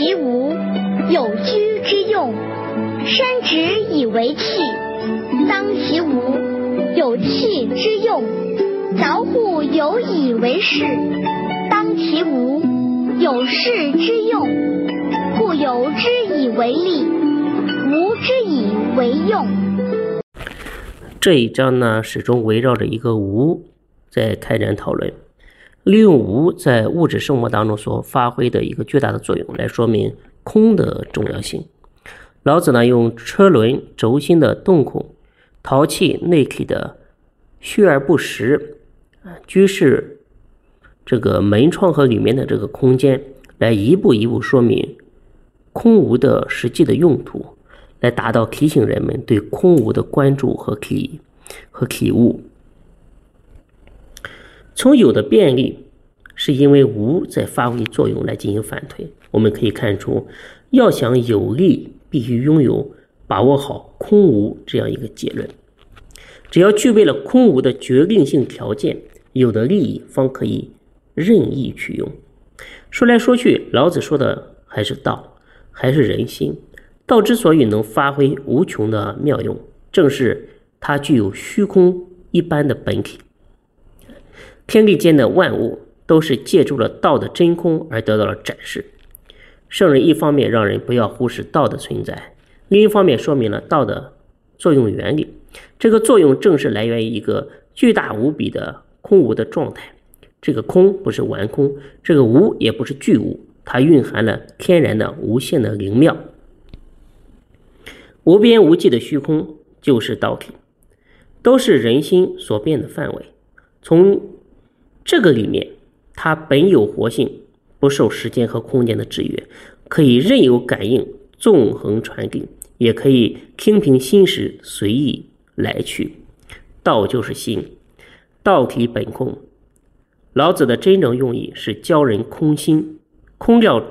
其无，有居之用。山直以为器，当其无，有器之用。凿户有以为室，当其无，有室之用。故有之以为利，无之以为用。这一章呢，始终围绕着一个无在开展讨论。利用无在物质生活当中所发挥的一个巨大的作用，来说明空的重要性。老子呢，用车轮轴心的洞孔、陶器内体的虚而不实，居室这个门窗和里面的这个空间，来一步一步说明空无的实际的用途，来达到提醒人们对空无的关注和体和体悟。从有的便利，是因为无在发挥作用来进行反推。我们可以看出，要想有利，必须拥有把握好空无这样一个结论。只要具备了空无的决定性条件，有的利益方可以任意取用。说来说去，老子说的还是道，还是人心。道之所以能发挥无穷的妙用，正是它具有虚空一般的本体。天地间的万物都是借助了道的真空而得到了展示。圣人一方面让人不要忽视道的存在，另一方面说明了道的作用原理。这个作用正是来源于一个巨大无比的空无的状态。这个空不是完空，这个无也不是巨无，它蕴含了天然的无限的灵妙。无边无际的虚空就是道体，都是人心所变的范围。从这个里面，它本有活性，不受时间和空间的制约，可以任由感应纵横传递，也可以听凭心识随意来去。道就是心，道体本空。老子的真正用意是教人空心，空掉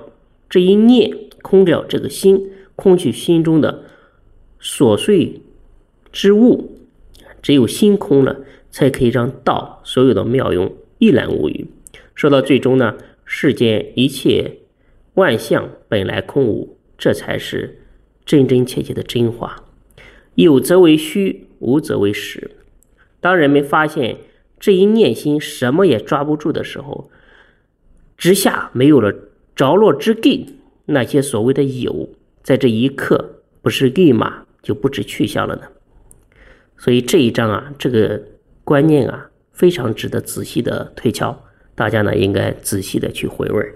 这一念，空掉这个心，空去心中的琐碎之物。只有心空了，才可以让道所有的妙用。一览无余。说到最终呢，世间一切万象本来空无，这才是真真切切的真话。有则为虚，无则为实。当人们发现这一念心什么也抓不住的时候，之下没有了着落之地，那些所谓的有，在这一刻不是立马就不知去向了呢？所以这一章啊，这个观念啊。非常值得仔细的推敲，大家呢应该仔细的去回味。